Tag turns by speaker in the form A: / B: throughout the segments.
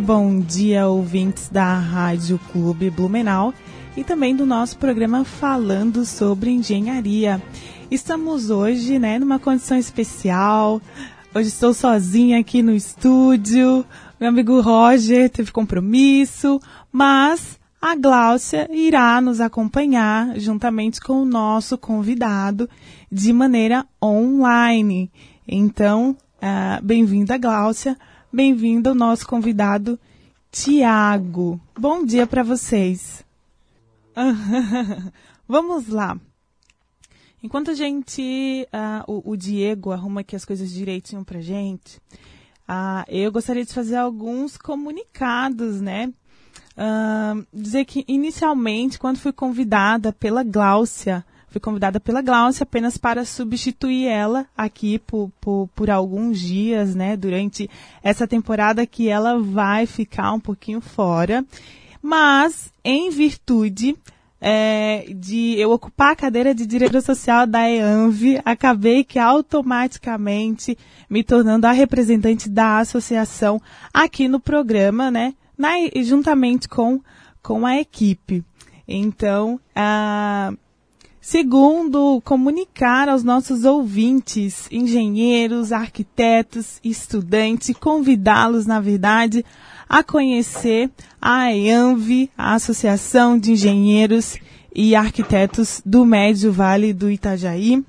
A: Bom dia, ouvintes da Rádio Clube Blumenau e também do nosso programa Falando sobre Engenharia. Estamos hoje, né, numa condição especial. Hoje estou sozinha aqui no estúdio. Meu amigo Roger teve compromisso, mas a Gláucia irá nos acompanhar juntamente com o nosso convidado de maneira online. Então, uh, bem-vinda, Gláucia. Bem-vindo nosso convidado Tiago. Bom dia para vocês. Vamos lá. Enquanto a gente, uh, o, o, Diego arruma aqui as coisas direitinho pra gente, uh, eu gostaria de fazer alguns comunicados, né? Uh, dizer que inicialmente, quando fui convidada pela Gláucia Fui convidada pela Glaucia apenas para substituir ela aqui por, por, por alguns dias, né? Durante essa temporada que ela vai ficar um pouquinho fora. Mas, em virtude é, de eu ocupar a cadeira de diretor social da EANV, acabei que automaticamente me tornando a representante da associação aqui no programa, né? Na, juntamente com, com a equipe. Então, a, Segundo, comunicar aos nossos ouvintes, engenheiros, arquitetos, estudantes, convidá-los, na verdade, a conhecer a EANV, a Associação de Engenheiros e Arquitetos do Médio Vale do Itajaí,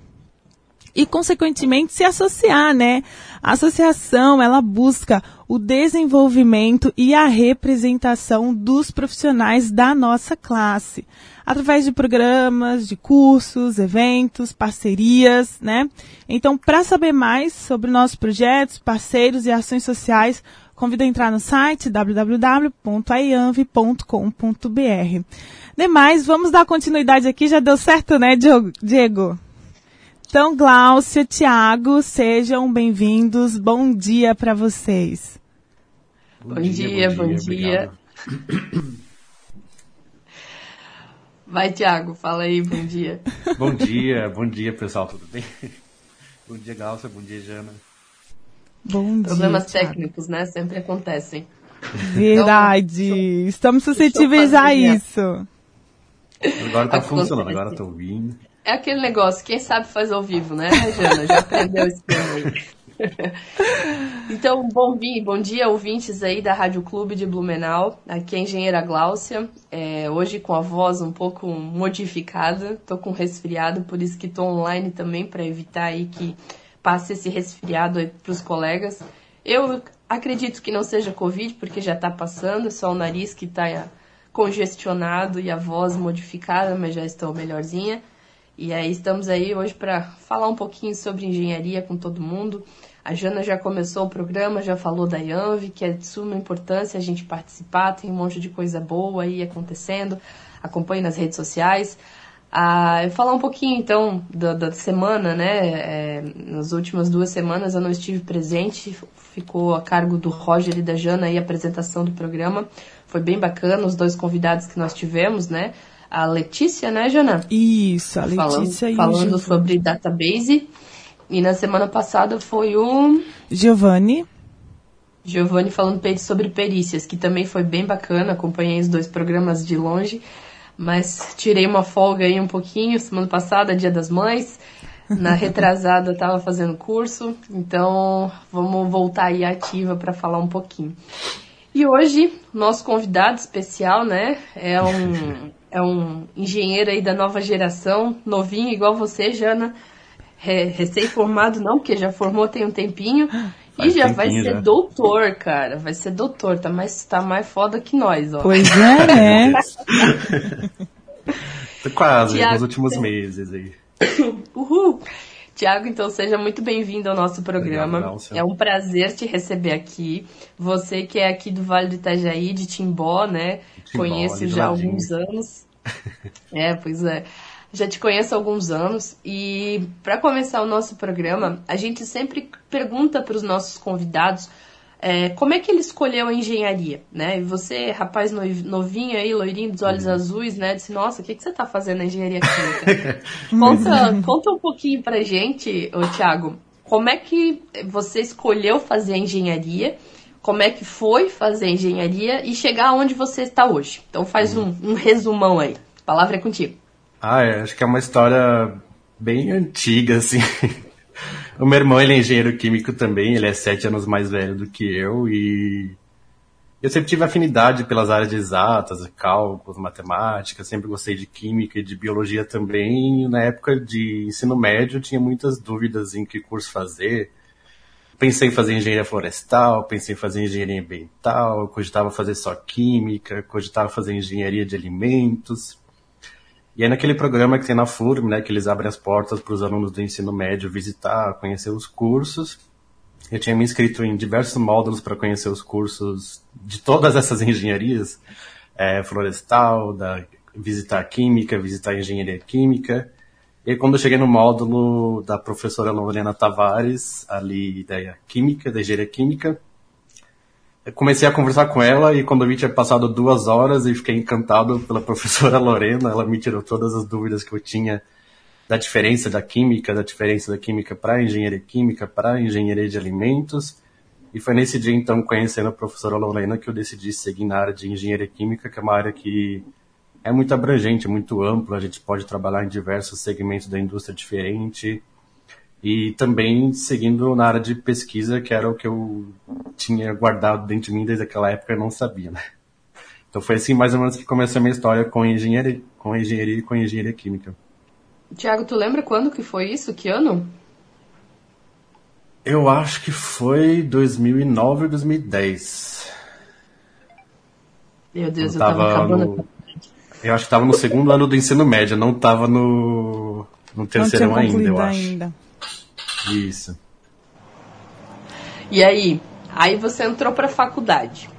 A: e, consequentemente, se associar, né? A associação, ela busca o desenvolvimento e a representação dos profissionais da nossa classe através de programas, de cursos, eventos, parcerias, né? Então, para saber mais sobre nossos projetos, parceiros e ações sociais, convido a entrar no site www.aianv.com.br. Demais, vamos dar continuidade aqui, já deu certo, né, Diego? Então, Gláucia, Tiago, sejam bem-vindos. Bom dia para vocês.
B: Bom, bom dia, dia, bom dia. Bom dia. Vai, Tiago, fala aí, bom dia.
C: bom dia, bom dia, pessoal, tudo bem? bom dia, Galça, bom dia, Jana.
A: Bom
B: Problemas
A: dia,
B: técnicos, né? Sempre acontecem.
A: Verdade. Então, Estamos suscetíveis a isso.
C: Agora tá funcionando, agora tô ouvindo.
B: É aquele negócio, quem sabe faz ao vivo, né, Jana? Já aprendeu esse aí. então, bom, bom dia, ouvintes aí da Rádio Clube de Blumenau. Aqui é a engenheira Gláucia. É, hoje com a voz um pouco modificada. Tô com resfriado, por isso que tô online também para evitar aí que passe esse resfriado aí pros colegas. Eu acredito que não seja Covid, porque já tá passando, só o nariz que tá congestionado e a voz modificada, mas já estou melhorzinha. E aí estamos aí hoje para falar um pouquinho sobre engenharia com todo mundo. A Jana já começou o programa, já falou da IANV, que é de suma importância a gente participar, tem um monte de coisa boa aí acontecendo. Acompanhe nas redes sociais. Ah, falar um pouquinho então da, da semana, né? É, nas últimas duas semanas eu não estive presente, ficou a cargo do Roger e da Jana aí a apresentação do programa. Foi bem bacana, os dois convidados que nós tivemos, né? a Letícia, né, Jana?
A: Isso, a Letícia
B: falando, falando sobre database E na semana passada foi o.
A: Giovanni.
B: Giovanni falando sobre perícias, que também foi bem bacana. Acompanhei os dois programas de longe, mas tirei uma folga aí um pouquinho. Semana passada, Dia das Mães. Na retrasada estava fazendo curso, então vamos voltar aí ativa para falar um pouquinho. E hoje, nosso convidado especial, né, é um, é um engenheiro aí da nova geração, novinho igual você, Jana, recém-formado não, porque já formou tem um tempinho, Faz e já vai ser já. doutor, cara, vai ser doutor, tá mais, tá mais foda que nós, ó.
A: Pois é, né?
C: Quase, Tiago... nos últimos meses aí.
B: Uhul! Tiago, então seja muito bem-vindo ao nosso programa. Obrigado, é um prazer te receber aqui. Você que é aqui do Vale do Itajaí, de Timbó, né? Timbó, Conheço já há alguns anos. é, pois é. Já te conheço há alguns anos e para começar o nosso programa, a gente sempre pergunta para os nossos convidados é, como é que ele escolheu a engenharia, né? E você, rapaz novinho aí, loirinho dos olhos uhum. azuis, né? Disse, nossa, o que, que você está fazendo na engenharia química? conta, conta um pouquinho pra gente, ô, Thiago, como é que você escolheu fazer a engenharia, como é que foi fazer a engenharia e chegar onde você está hoje. Então faz uhum. um, um resumão aí. A palavra é contigo.
C: Ah, é, acho que é uma história bem antiga, assim. O meu irmão, ele é engenheiro químico também, ele é sete anos mais velho do que eu e eu sempre tive afinidade pelas áreas exatas, cálculos, matemática, sempre gostei de química e de biologia também. Na época de ensino médio, tinha muitas dúvidas em que curso fazer. Pensei em fazer engenharia florestal, pensei em fazer engenharia ambiental, cogitava fazer só química, cogitava fazer engenharia de alimentos. E aí naquele programa que tem na FURB, né, que eles abrem as portas para os alunos do ensino médio visitar, conhecer os cursos, eu tinha me inscrito em diversos módulos para conhecer os cursos de todas essas engenharias, é, florestal, da, visitar química, visitar engenharia química. E quando eu cheguei no módulo da professora Lorena Tavares, ali da química, da engenharia química, comecei a conversar com ela e quando vi tinha passado duas horas e fiquei encantado pela professora Lorena. Ela me tirou todas as dúvidas que eu tinha da diferença da química, da diferença da química para engenharia química, para engenharia de alimentos. E foi nesse dia, então, conhecendo a professora Lorena, que eu decidi seguir na área de engenharia química, que é uma área que é muito abrangente, muito ampla. A gente pode trabalhar em diversos segmentos da indústria diferente e também seguindo na área de pesquisa, que era o que eu tinha guardado dentro de mim desde aquela época e não sabia, né? Então foi assim mais ou menos que começou a minha história com engenharia, com engenharia e com engenharia química.
B: Tiago, tu lembra quando que foi isso? Que ano?
C: Eu acho que foi 2009 ou 2010.
B: Meu Deus, eu, eu tava, acabando.
C: No... Eu acho que tava no segundo ano do ensino médio, não tava no, no terceirão ainda, eu acho. Ainda. Isso.
B: E aí? Aí você entrou pra faculdade.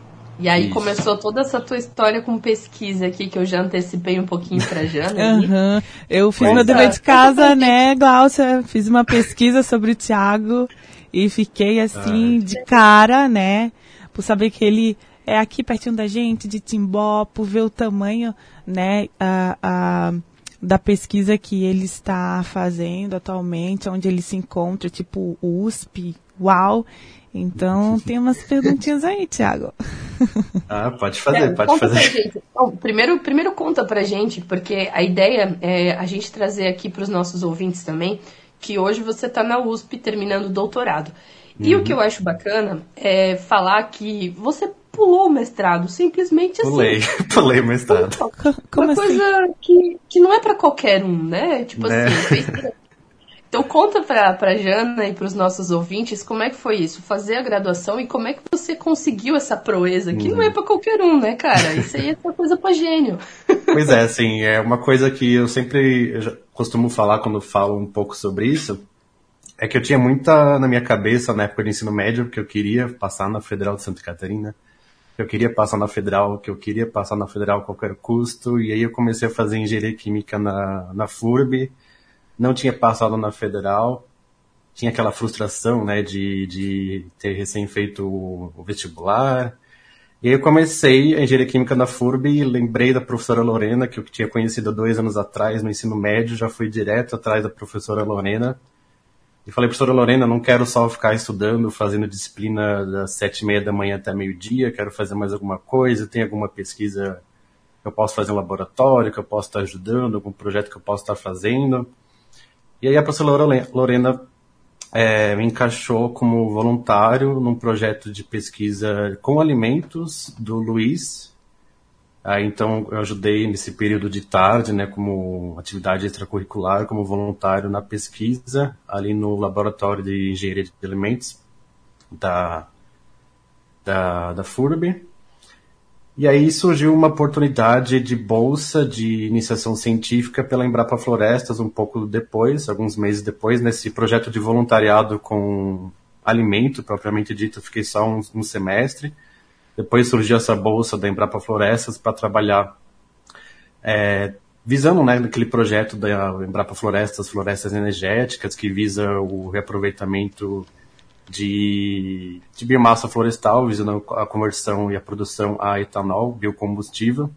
B: E aí Isso. começou toda essa tua história com pesquisa aqui, que eu já antecipei um pouquinho pra Jana.
A: Uhum. Eu fiz meu dever de casa, né, Glaucia? Fiz uma pesquisa sobre o Thiago e fiquei assim, Ai. de cara, né? Por saber que ele é aqui pertinho da gente, de Timbó, por ver o tamanho, né, a, a, da pesquisa que ele está fazendo atualmente, onde ele se encontra, tipo USP, UAU. Então, tem umas perguntinhas aí, Tiago.
C: Ah, pode fazer, é, pode fazer.
B: Bom, primeiro, primeiro conta pra gente, porque a ideia é a gente trazer aqui para os nossos ouvintes também que hoje você está na USP terminando o doutorado. E uhum. o que eu acho bacana é falar que você pulou o mestrado, simplesmente assim.
C: Pulei, pulei o mestrado.
B: Como uma assim? coisa que, que não é para qualquer um, né? Tipo né? assim, Então conta pra, pra Jana e pros nossos ouvintes como é que foi isso, fazer a graduação e como é que você conseguiu essa proeza, que uhum. não é para qualquer um, né, cara? Isso aí é uma coisa pra gênio.
C: Pois é, assim, é uma coisa que eu sempre eu costumo falar quando falo um pouco sobre isso, é que eu tinha muita na minha cabeça na época do ensino médio que eu queria passar na Federal de Santa Catarina, eu queria passar na Federal, que eu queria passar na Federal a qualquer custo, e aí eu comecei a fazer engenharia química na, na FURB, não tinha passado na Federal, tinha aquela frustração, né, de, de ter recém feito o, vestibular, e aí eu comecei a engenharia química na FURB e lembrei da professora Lorena, que eu tinha conhecido dois anos atrás no ensino médio, já fui direto atrás da professora Lorena, E falei, professora Lorena, não quero só ficar estudando, fazendo disciplina das sete e meia da manhã até meio-dia, quero fazer mais alguma coisa, tem alguma pesquisa que eu posso fazer no laboratório, que eu posso estar ajudando, algum projeto que eu posso estar fazendo. E aí a professora Lorena é, me encaixou como voluntário num projeto de pesquisa com alimentos do Luiz. Então eu ajudei nesse período de tarde, né, como atividade extracurricular, como voluntário na pesquisa ali no laboratório de engenharia de alimentos da da, da FURB. E aí surgiu uma oportunidade de bolsa de iniciação científica pela Embrapa Florestas um pouco depois, alguns meses depois, nesse projeto de voluntariado com alimento, propriamente dito, fiquei só um, um semestre. Depois surgiu essa bolsa da Embrapa Florestas para trabalhar é, visando né, aquele projeto da Embrapa Florestas, Florestas Energéticas, que visa o reaproveitamento de, de biomassa florestal, visando a conversão e a produção a etanol, biocombustível.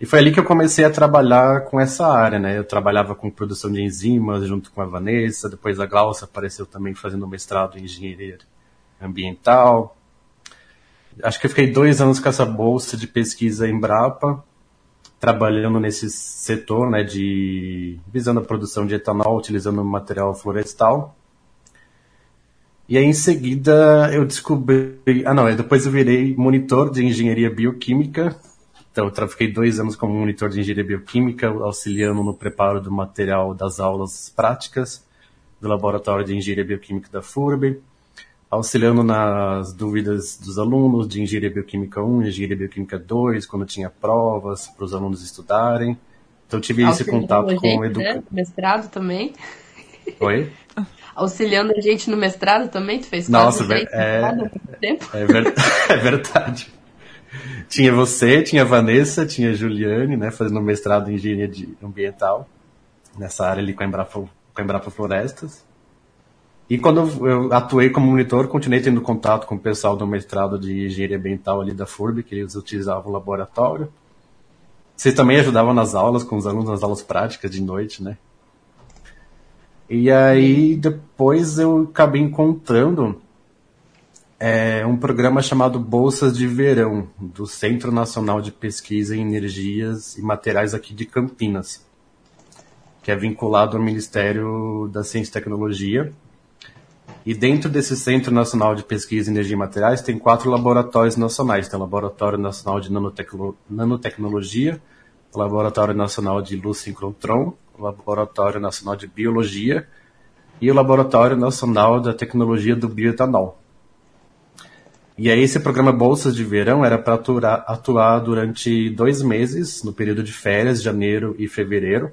C: E foi ali que eu comecei a trabalhar com essa área, né? Eu trabalhava com produção de enzimas junto com a Vanessa, depois a Glaucia apareceu também fazendo mestrado em engenharia ambiental. Acho que eu fiquei dois anos com essa bolsa de pesquisa em Brapa, trabalhando nesse setor, né, de visando a produção de etanol utilizando material florestal. E aí, em seguida, eu descobri. Ah, não, depois eu virei monitor de engenharia bioquímica. Então, eu fiquei dois anos como monitor de engenharia bioquímica, auxiliando no preparo do material das aulas práticas do Laboratório de Engenharia Bioquímica da FURB, auxiliando nas dúvidas dos alunos de Engenharia Bioquímica 1 e Engenharia Bioquímica 2, quando tinha provas para os alunos estudarem. Então, tive esse contato com o educador.
B: Né? Mestrado também.
C: Oi?
B: auxiliando a gente no mestrado também? Tu fez
C: Nossa, é, tempo? É, ver, é verdade. Tinha você, tinha a Vanessa, tinha a Juliane, né, fazendo mestrado em engenharia ambiental, nessa área ali com a Embrapa, com a Embrapa Florestas. E quando eu atuei como monitor, continuei tendo contato com o pessoal do mestrado de engenharia ambiental ali da FURB, que eles utilizavam o laboratório. Vocês também ajudavam nas aulas, com os alunos nas aulas práticas de noite, né? E aí depois eu acabei encontrando é, um programa chamado Bolsas de Verão, do Centro Nacional de Pesquisa em Energias e Materiais aqui de Campinas, que é vinculado ao Ministério da Ciência e Tecnologia. E dentro desse Centro Nacional de Pesquisa em Energia e Materiais tem quatro laboratórios nacionais. Tem o Laboratório Nacional de Nanotecno Nanotecnologia, o Laboratório Nacional de Luz Sincrotron, o Laboratório Nacional de Biologia e o Laboratório Nacional da Tecnologia do Bioetanol. E aí esse programa Bolsas de Verão era para atuar, atuar durante dois meses, no período de férias, janeiro e fevereiro,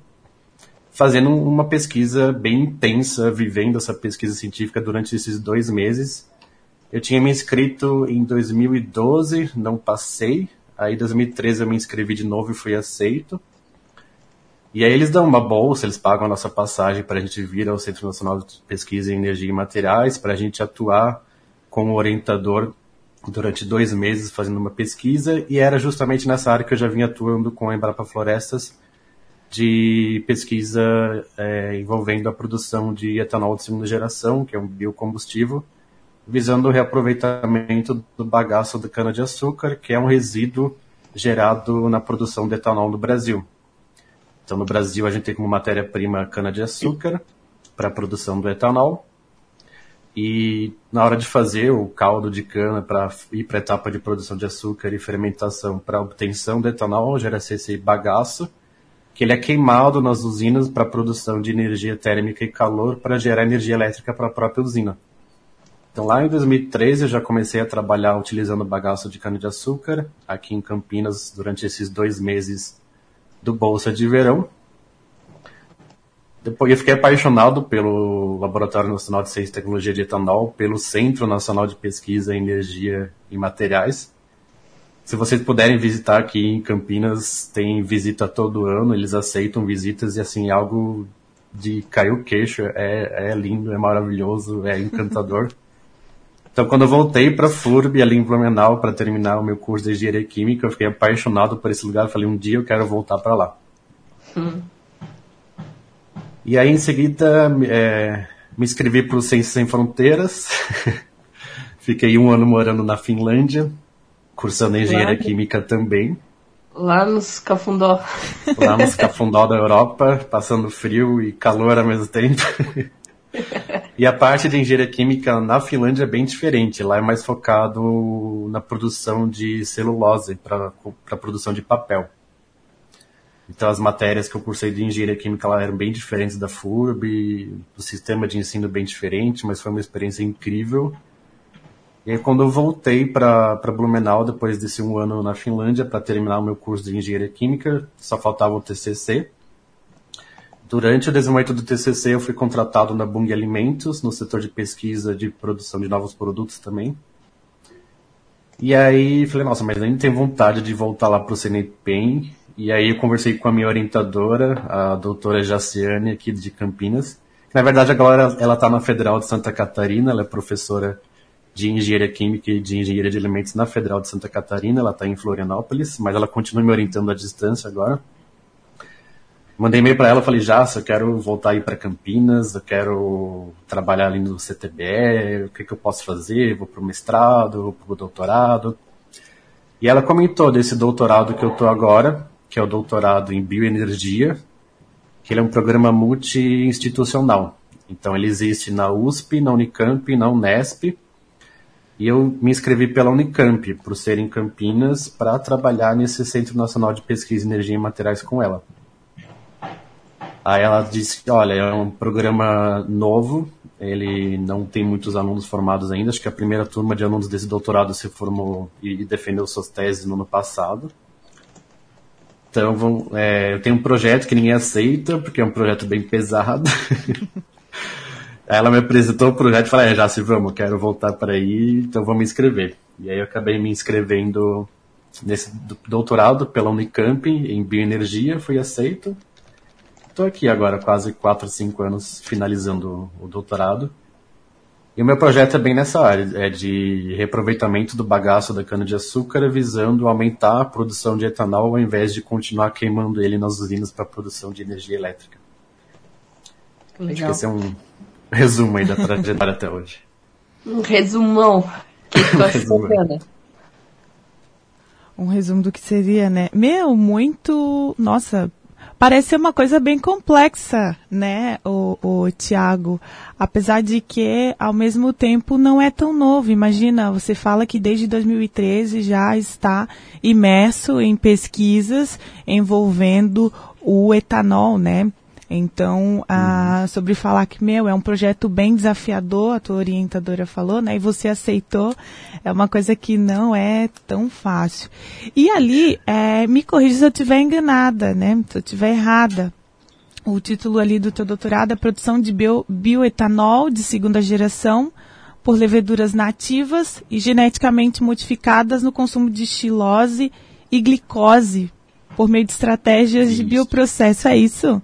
C: fazendo uma pesquisa bem intensa, vivendo essa pesquisa científica durante esses dois meses. Eu tinha me inscrito em 2012, não passei. Aí em 2013 eu me inscrevi de novo e fui aceito. E aí eles dão uma bolsa, eles pagam a nossa passagem para a gente vir ao Centro Nacional de Pesquisa em Energia e Materiais, para a gente atuar como orientador durante dois meses fazendo uma pesquisa, e era justamente nessa área que eu já vinha atuando com a Embrapa Florestas, de pesquisa é, envolvendo a produção de etanol de segunda geração, que é um biocombustível, visando o reaproveitamento do bagaço da cana-de-açúcar, que é um resíduo gerado na produção de etanol no Brasil. Então, no Brasil, a gente tem como matéria-prima cana-de-açúcar para a produção do etanol. E na hora de fazer o caldo de cana para ir para a etapa de produção de açúcar e fermentação para obtenção do etanol, gera-se esse bagaço, que ele é queimado nas usinas para produção de energia térmica e calor para gerar energia elétrica para a própria usina. Então lá em 2013 eu já comecei a trabalhar utilizando bagaço de cana-de-açúcar aqui em Campinas durante esses dois meses do Bolsa de Verão. Depois eu fiquei apaixonado pelo Laboratório Nacional de Ciência e Tecnologia de Etanol, pelo Centro Nacional de Pesquisa em Energia e Materiais. Se vocês puderem visitar aqui em Campinas, tem visita todo ano, eles aceitam visitas e assim, algo de cair o queixo, é, é lindo, é maravilhoso, é encantador. Então, quando eu voltei para a FURB, ali em Blumenau, para terminar o meu curso de engenharia química, eu fiquei apaixonado por esse lugar. Falei, um dia eu quero voltar para lá. Hum. E aí, em seguida, é, Me inscrevi para o Ciências Sem Fronteiras. Fiquei um ano morando na Finlândia, cursando engenharia química também.
B: Lá nos Cafundó.
C: Lá nos Cafundó da Europa, passando frio e calor ao mesmo tempo. e a parte de engenharia química na Finlândia é bem diferente. Lá é mais focado na produção de celulose para a produção de papel. Então as matérias que eu cursei de engenharia química lá eram bem diferentes da FURB, o sistema de ensino bem diferente, mas foi uma experiência incrível. E aí quando eu voltei para Blumenau, depois desse um ano na Finlândia, para terminar o meu curso de engenharia química, só faltava o TCC. Durante o desenvolvimento do TCC, eu fui contratado na Bung Alimentos, no setor de pesquisa de produção de novos produtos também. E aí falei, nossa, mas ainda tenho vontade de voltar lá para o CNPEM e aí eu conversei com a minha orientadora, a doutora Jaciane, aqui de Campinas. Na verdade, agora ela está na Federal de Santa Catarina, ela é professora de Engenharia Química e de Engenharia de Alimentos na Federal de Santa Catarina, ela está em Florianópolis, mas ela continua me orientando à distância agora. Mandei e-mail para ela, falei, já, eu quero voltar aí para Campinas, eu quero trabalhar ali no CTBE, o que, que eu posso fazer, vou para o mestrado, vou para o doutorado. E ela comentou desse doutorado que eu estou agora, que é o doutorado em bioenergia, que ele é um programa multi-institucional. Então ele existe na USP, na Unicamp, na Unesp, e eu me inscrevi pela Unicamp, por ser em Campinas, para trabalhar nesse Centro Nacional de Pesquisa Energia e Materiais com ela. Aí ela disse, olha, é um programa novo, ele não tem muitos alunos formados ainda, acho que a primeira turma de alunos desse doutorado se formou e defendeu suas teses no ano passado. Então, é, eu tenho um projeto que ninguém aceita, porque é um projeto bem pesado. aí ela me apresentou o projeto e falou, é, já se vamos, quero voltar para aí, então vamos me inscrever. E aí eu acabei me inscrevendo nesse doutorado pela Unicamp em bioenergia, fui aceito. Estou aqui agora, quase 4, 5 anos, finalizando o doutorado. E o meu projeto é bem nessa área, é de reaproveitamento do bagaço da cana-de-açúcar, visando aumentar a produção de etanol ao invés de continuar queimando ele nas usinas para produção de energia elétrica. Legal. Acho que esse é um resumo aí da trajetória até hoje.
B: Um resumão. Que um
A: Um resumo do que seria, né? Meu, muito. Nossa, parece ser uma coisa bem complexa, né, o, o Tiago? Apesar de que, ao mesmo tempo, não é tão novo. Imagina, você fala que desde 2013 já está imerso em pesquisas envolvendo o etanol, né? Então, uhum. sobre falar que, meu, é um projeto bem desafiador, a tua orientadora falou, né? E você aceitou, é uma coisa que não é tão fácil. E ali, é, me corrija se eu estiver enganada, né? Se eu estiver errada. O título ali do teu doutorado é Produção de bio, Bioetanol de Segunda Geração por Leveduras Nativas e Geneticamente Modificadas no Consumo de Xilose e Glicose por meio de estratégias isso. de bioprocesso. É isso?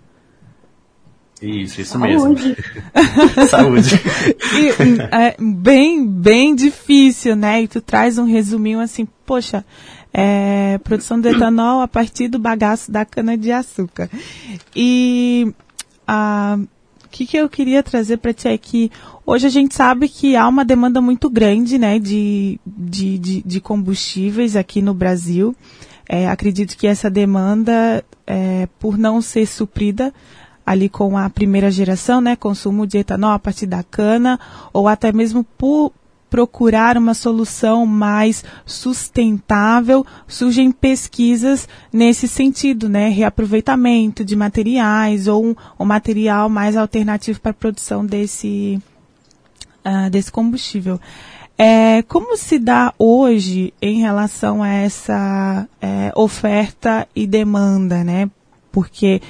C: Isso, isso Saúde. mesmo. Saúde.
A: E, é bem, bem difícil, né? E tu traz um resuminho assim, poxa, é, produção de etanol a partir do bagaço da cana-de-açúcar. E o que, que eu queria trazer para ti é que hoje a gente sabe que há uma demanda muito grande né, de, de, de, de combustíveis aqui no Brasil. É, acredito que essa demanda, é, por não ser suprida, ali com a primeira geração, né, consumo de etanol a partir da cana, ou até mesmo por procurar uma solução mais sustentável, surgem pesquisas nesse sentido, né, reaproveitamento de materiais ou um, um material mais alternativo para a produção desse, uh, desse combustível. É, como se dá hoje em relação a essa é, oferta e demanda, né? Porque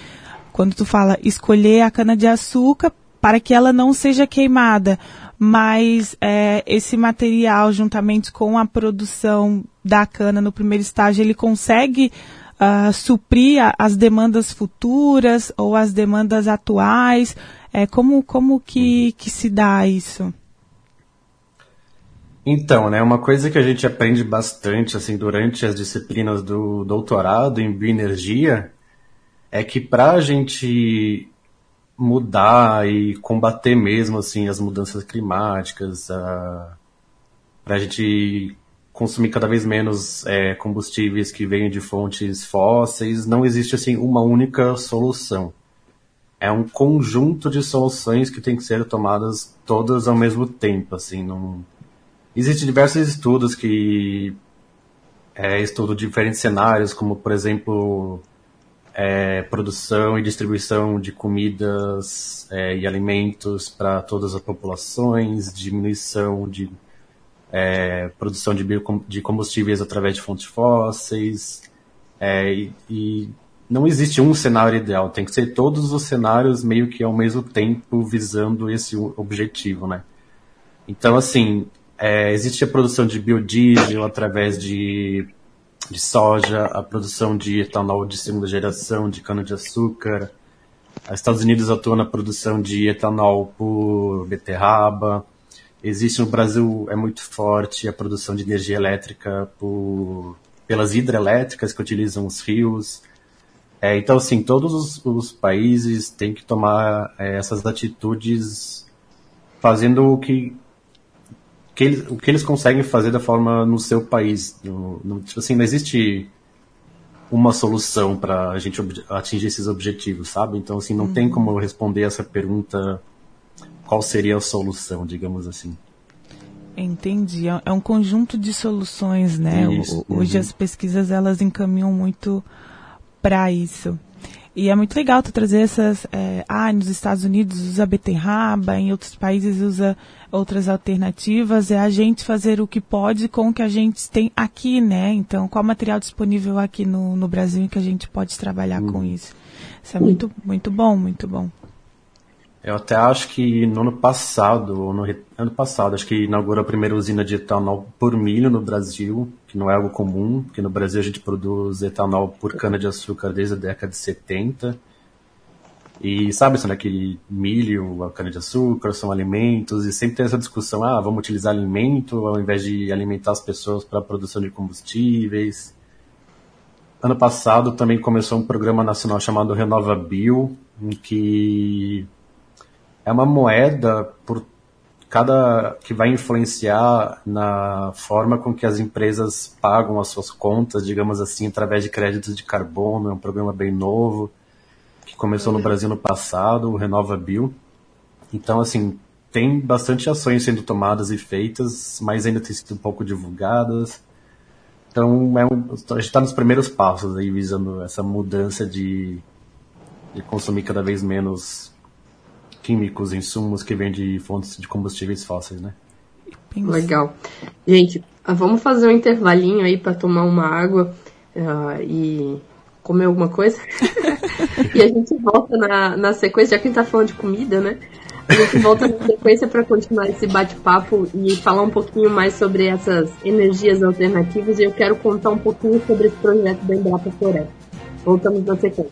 A: quando tu fala escolher a cana-de-açúcar para que ela não seja queimada, mas é, esse material, juntamente com a produção da cana no primeiro estágio, ele consegue uh, suprir a, as demandas futuras ou as demandas atuais? É, como como que, que se dá isso?
C: Então, né, uma coisa que a gente aprende bastante assim durante as disciplinas do doutorado em bioenergia é que para a gente mudar e combater mesmo assim as mudanças climáticas, para a gente consumir cada vez menos é, combustíveis que venham de fontes fósseis, não existe assim uma única solução. É um conjunto de soluções que tem que ser tomadas todas ao mesmo tempo, assim, não Existem diversos estudos que é, estudam diferentes cenários, como por exemplo é, produção e distribuição de comidas é, e alimentos para todas as populações, diminuição de é, produção de, de, combustíveis através de fontes fósseis. É, e, e, não existe um cenário ideal, tem que ser todos os cenários meio que ao mesmo tempo visando esse objetivo, né? Então, assim, é, existe a produção de biodiesel através de, de soja, a produção de etanol de segunda geração, de cana-de-açúcar. Os Estados Unidos atuam na produção de etanol por beterraba. Existe no Brasil, é muito forte a produção de energia elétrica por, pelas hidrelétricas que utilizam os rios. É, então, assim, todos os, os países têm que tomar é, essas atitudes fazendo o que, que eles, o que eles conseguem fazer da forma no seu país. No, no, tipo assim, não existe uma solução para a gente atingir esses objetivos, sabe? Então, assim, não uhum. tem como responder essa pergunta qual seria a solução, digamos assim.
A: Entendi. É, é um conjunto de soluções, né? Isso, Hoje uhum. as pesquisas elas encaminham muito para isso. E é muito legal tu trazer essas. É, ah, nos Estados Unidos usa beterraba, em outros países usa outras alternativas. É a gente fazer o que pode com o que a gente tem aqui, né? Então, qual material disponível aqui no, no Brasil que a gente pode trabalhar uhum. com isso? Isso é muito, muito bom, muito bom.
C: Eu até acho que no ano passado, ou no ano passado, acho que inaugurou a primeira usina de etanol por milho no Brasil, que não é algo comum, porque no Brasil a gente produz etanol por cana-de-açúcar desde a década de 70. E sabe, né, que milho, a cana-de-açúcar são alimentos, e sempre tem essa discussão, ah, vamos utilizar alimento ao invés de alimentar as pessoas para a produção de combustíveis. Ano passado também começou um programa nacional chamado Renova Bio, em que é uma moeda por cada que vai influenciar na forma com que as empresas pagam as suas contas, digamos assim, através de créditos de carbono. É um programa bem novo que começou no Brasil no passado, o Renova Bio. Então, assim, tem bastante ações sendo tomadas e feitas, mas ainda tem sido um pouco divulgadas. Então, é um, a gente está nos primeiros passos aí, visando essa mudança de, de consumir cada vez menos químicos, insumos que vêm de fontes de combustíveis fósseis, né?
B: Legal. Gente, ah, vamos fazer um intervalinho aí para tomar uma água uh, e comer alguma coisa. e a gente volta na, na sequência, já que a gente tá falando de comida, né? A gente volta na sequência para continuar esse bate-papo e falar um pouquinho mais sobre essas energias alternativas e eu quero contar um pouquinho sobre esse projeto da Embrapa Floresta. Voltamos na sequência.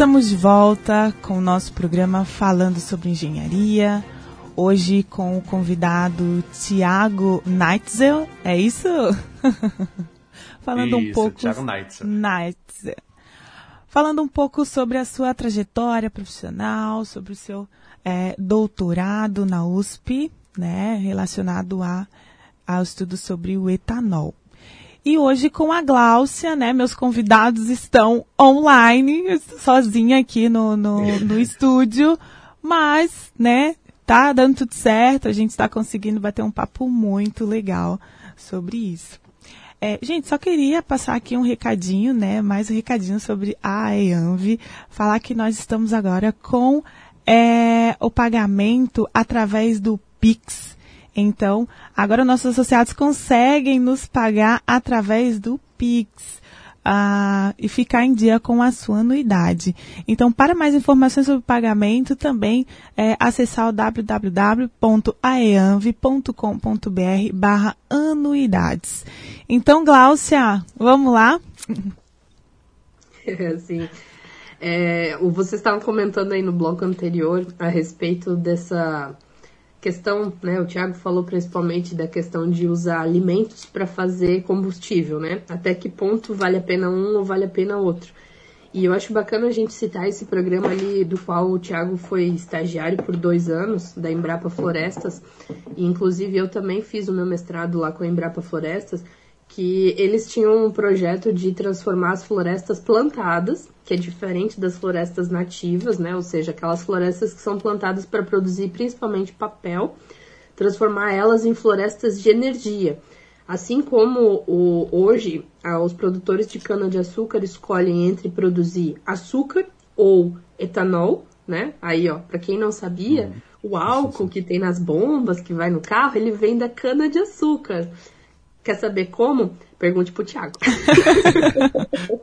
A: Estamos de volta com o nosso programa falando sobre engenharia. Hoje com o convidado Tiago Neitzel, é isso?
C: Falando isso, um pouco. Tiago Neitzel.
A: Neitzel. Falando um pouco sobre a sua trajetória profissional, sobre o seu é, doutorado na USP, né, relacionado a, ao estudo sobre o etanol. E hoje com a Gláucia, né? Meus convidados estão online, sozinha aqui no, no, no estúdio. Mas, né, tá dando tudo certo, a gente está conseguindo bater um papo muito legal sobre isso. É, gente, só queria passar aqui um recadinho, né? Mais um recadinho sobre a EANV. Falar que nós estamos agora com é, o pagamento através do Pix. Então, agora nossos associados conseguem nos pagar através do Pix. Uh, e ficar em dia com a sua anuidade. Então, para mais informações sobre o pagamento, também é acessar o www.aeanv.com.br barra anuidades. Então, Gláucia, vamos lá?
B: Sim. É, vocês estavam comentando aí no bloco anterior a respeito dessa questão, né? O Thiago falou principalmente da questão de usar alimentos para fazer combustível, né? Até que ponto vale a pena um ou vale a pena outro. E eu acho bacana a gente citar esse programa ali do qual o Thiago foi estagiário por dois anos, da Embrapa Florestas. E inclusive eu também fiz o meu mestrado lá com a Embrapa Florestas que eles tinham um projeto de transformar as florestas plantadas, que é diferente das florestas nativas, né? Ou seja, aquelas florestas que são plantadas para produzir principalmente papel, transformar elas em florestas de energia. Assim como o, hoje os produtores de cana-de-açúcar escolhem entre produzir açúcar ou etanol, né? Aí, ó, para quem não sabia, uhum. o álcool que tem nas bombas que vai no carro, ele vem da cana-de-açúcar. Quer saber como? Pergunte pro Thiago.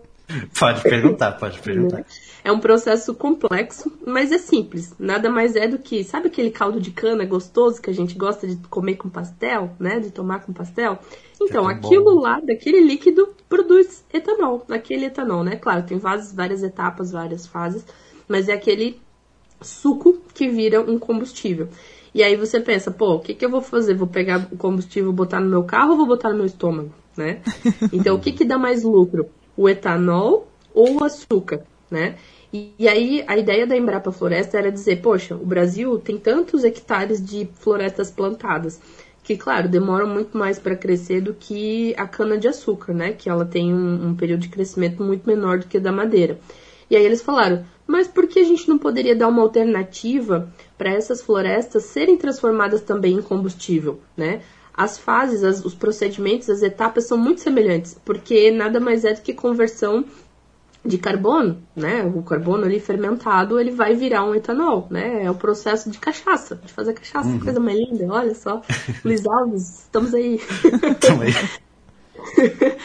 C: pode perguntar, pode perguntar.
B: É um processo complexo, mas é simples. Nada mais é do que, sabe aquele caldo de cana gostoso que a gente gosta de comer com pastel, né? De tomar com pastel? Então, é aquilo bom. lá, daquele líquido, produz etanol. Aquele etanol, né? Claro, tem várias, várias etapas, várias fases, mas é aquele suco que vira um combustível. E aí você pensa, pô, o que, que eu vou fazer? Vou pegar o combustível, botar no meu carro ou vou botar no meu estômago, né? Então, o que, que dá mais lucro? O etanol ou o açúcar, né? E, e, aí a ideia da Embrapa Floresta era dizer, poxa, o Brasil tem tantos hectares de florestas plantadas que, claro, demoram muito mais para crescer do que a cana de açúcar, né? Que ela tem um, um período de crescimento muito menor do que a da madeira. E aí eles falaram, mas por que a gente não poderia dar uma alternativa para essas florestas serem transformadas também em combustível, né? As fases, as, os procedimentos, as etapas são muito semelhantes, porque nada mais é do que conversão de carbono, né? O carbono ali fermentado, ele vai virar um etanol, né? É o processo de cachaça, de fazer cachaça, uhum. coisa mais linda, olha só. Luiz Alves, estamos aí. Estamos aí.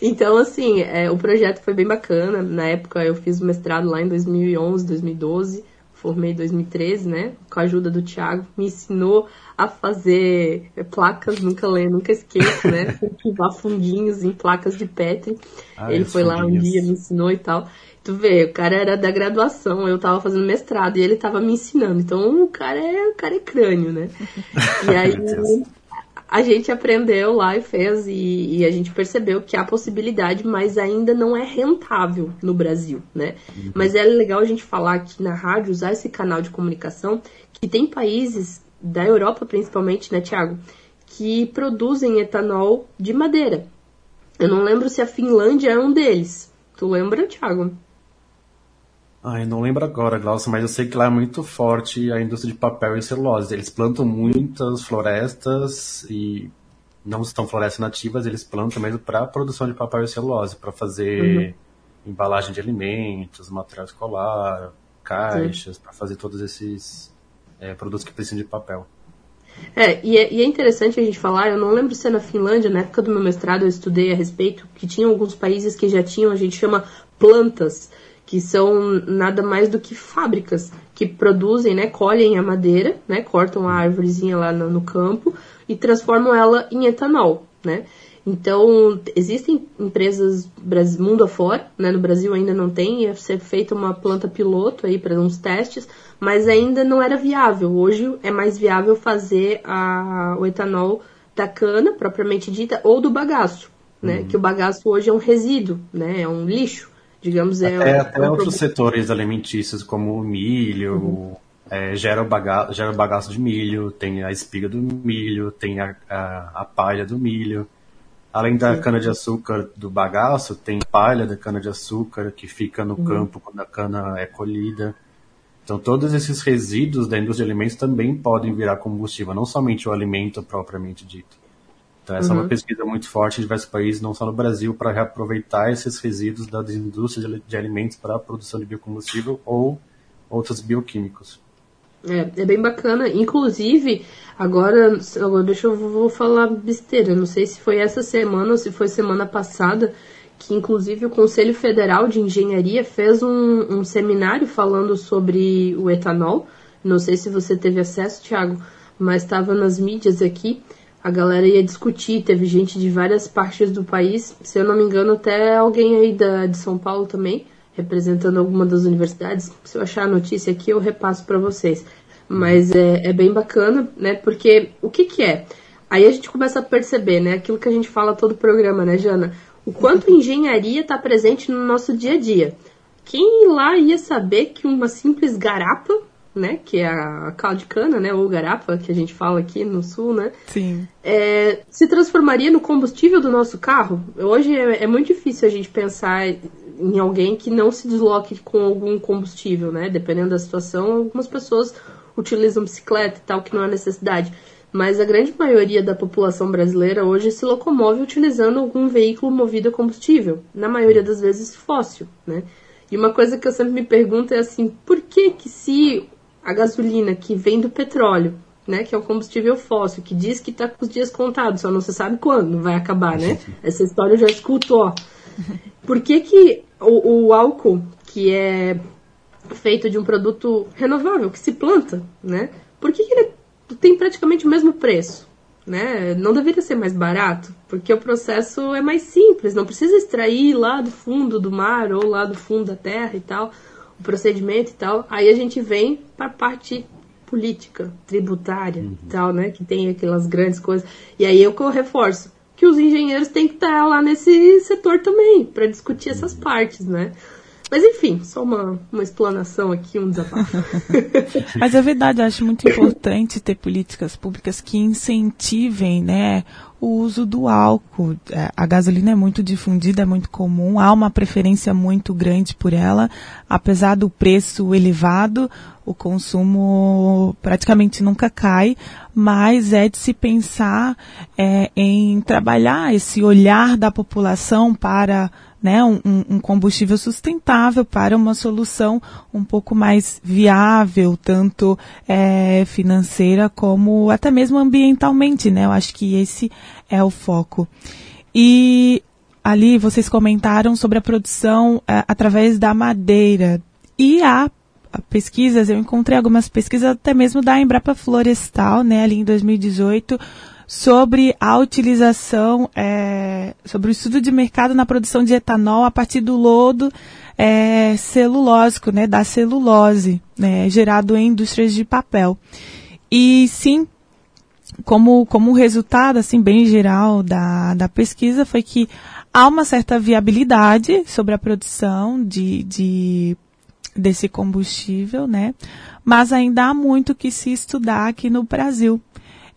B: Então, assim, é, o projeto foi bem bacana. Na época eu fiz o mestrado lá em 2011, 2012. Formei em 2013, né? Com a ajuda do Thiago. Me ensinou a fazer é, placas, nunca leio, nunca esqueço, né? Cultivar funguinhos em placas de Petri. Ah, Ele foi lá um dia, me ensinou e tal. Tu vê, o cara era da graduação, eu tava fazendo mestrado e ele tava me ensinando. Então o cara é, o cara é crânio, né? E aí a gente aprendeu lá e fez e, e, a gente percebeu que há possibilidade, mas ainda não é rentável no Brasil, né? Uhum. Mas é legal a gente falar aqui na rádio, usar esse canal de comunicação, que tem países da Europa principalmente, né, Tiago, que produzem etanol de madeira. Eu não lembro se a Finlândia é um deles. Tu lembra, Tiago?
C: Ai, não lembro agora, Glaucio, mas eu sei que lá é muito forte a indústria de papel e celulose. Eles plantam muitas florestas e não estão florestas nativas, eles plantam mesmo para produção de papel e celulose, para fazer uhum. embalagem de alimentos, material escolar, caixas, para fazer todos esses é, produtos que precisam de papel.
B: É e, é, e é interessante a gente falar, eu não lembro se é na Finlândia, na época do meu mestrado eu estudei a respeito, que tinha alguns países que já tinham, a gente chama plantas que são nada mais do que fábricas que produzem, né, colhem a madeira, né, cortam a árvorezinha lá no, no campo e transformam ela em etanol, né? Então, existem empresas mundo afora, né? no Brasil ainda não tem, ia ser feita uma planta piloto aí para uns testes, mas ainda não era viável. Hoje é mais viável fazer a, o etanol da cana, propriamente dita, ou do bagaço, né? Uhum. Que o bagaço hoje é um resíduo, né? É um lixo digamos, é...
C: Até, até é um outros setores alimentícios, como o milho, uhum. é, gera, o bagaço, gera o bagaço de milho, tem a espiga do milho, tem a, a, a palha do milho. Além da cana-de-açúcar do bagaço, tem palha da cana-de-açúcar que fica no uhum. campo quando a cana é colhida. Então, todos esses resíduos da indústria de alimentos também podem virar combustível, não somente o alimento propriamente dito. Então, essa uhum. é uma uhum. pesquisa muito forte em diversos países, não só no Brasil, para reaproveitar esses resíduos das indústrias de alimentos para a produção de biocombustível ou outros bioquímicos.
B: É, é bem bacana. Inclusive, agora, agora deixa eu vou falar besteira. Não sei se foi essa semana ou se foi semana passada que inclusive o Conselho Federal de Engenharia fez um, um seminário falando sobre o etanol. Não sei se você teve acesso, Thiago, mas estava nas mídias aqui. A galera ia discutir, teve gente de várias partes do país, se eu não me engano, até alguém aí da, de São Paulo também, representando alguma das universidades. Se eu achar a notícia aqui, eu repasso para vocês. Mas é, é bem bacana, né? Porque o que, que é? Aí a gente começa a perceber, né? Aquilo que a gente fala todo o programa, né, Jana? O quanto engenharia está presente no nosso dia a dia. Quem lá ia saber que uma simples garapa né? Que é a de cana, né? Ou garapa, que a gente fala aqui no sul, né?
A: Sim.
B: É, se transformaria no combustível do nosso carro. Hoje é, é, muito difícil a gente pensar em alguém que não se desloque com algum combustível, né? Dependendo da situação, algumas pessoas utilizam bicicleta e tal, que não é necessidade. Mas a grande maioria da população brasileira hoje se locomove utilizando algum veículo movido a combustível, na maioria das vezes fóssil, né? E uma coisa que eu sempre me pergunto é assim, por que que se a gasolina que vem do petróleo, né, que é o combustível fóssil, que diz que está com os dias contados, só não se sabe quando vai acabar, né? Essa história eu já escuto, ó. Por que, que o, o álcool, que é feito de um produto renovável, que se planta, né? Por que, que ele tem praticamente o mesmo preço? Né? Não deveria ser mais barato, porque o processo é mais simples, não precisa extrair lá do fundo do mar ou lá do fundo da terra e tal o procedimento e tal. Aí a gente vem para a parte política, tributária uhum. e tal, né? Que tem aquelas grandes coisas. E aí eu que eu reforço que os engenheiros têm que estar lá nesse setor também, para discutir essas uhum. partes, né? Mas enfim, só uma, uma explanação aqui, um desabafo.
A: Mas é verdade, eu acho muito importante ter políticas públicas que incentivem né, o uso do álcool. É, a gasolina é muito difundida, é muito comum, há uma preferência muito grande por ela, apesar do preço elevado, o consumo praticamente nunca cai, mas é de se pensar é, em trabalhar esse olhar da população para né, um, um, combustível sustentável para uma solução um pouco mais viável, tanto é, financeira como até mesmo ambientalmente, né? Eu acho que esse é o foco. E ali vocês comentaram sobre a produção é, através da madeira. E há pesquisas, eu encontrei algumas pesquisas até mesmo da Embrapa Florestal, né, ali em 2018, sobre a utilização, é, sobre o estudo de mercado na produção de etanol a partir do lodo é, celulósico, né, da celulose, né, gerado em indústrias de papel. E sim, como, como resultado, assim, bem geral da, da pesquisa foi que há uma certa viabilidade sobre a produção de, de desse combustível, né? Mas ainda há muito que se estudar aqui no Brasil.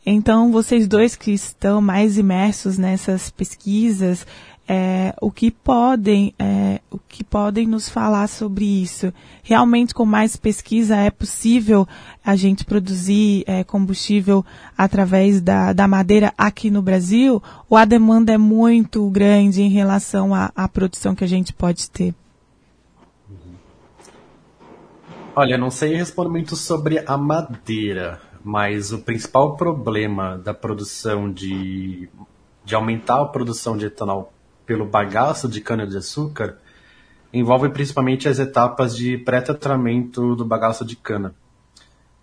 A: Então, vocês dois que estão mais imersos nessas pesquisas, é, o que podem, é, o que podem nos falar sobre isso? Realmente, com mais pesquisa, é possível a gente produzir é, combustível através da, da madeira aqui no Brasil? Ou a demanda é muito grande em relação à, à produção que a gente pode ter?
C: Olha, não sei responder muito sobre a madeira mas o principal problema da produção de, de aumentar a produção de etanol pelo bagaço de cana-de-açúcar envolve principalmente as etapas de pré-tratamento do bagaço de cana.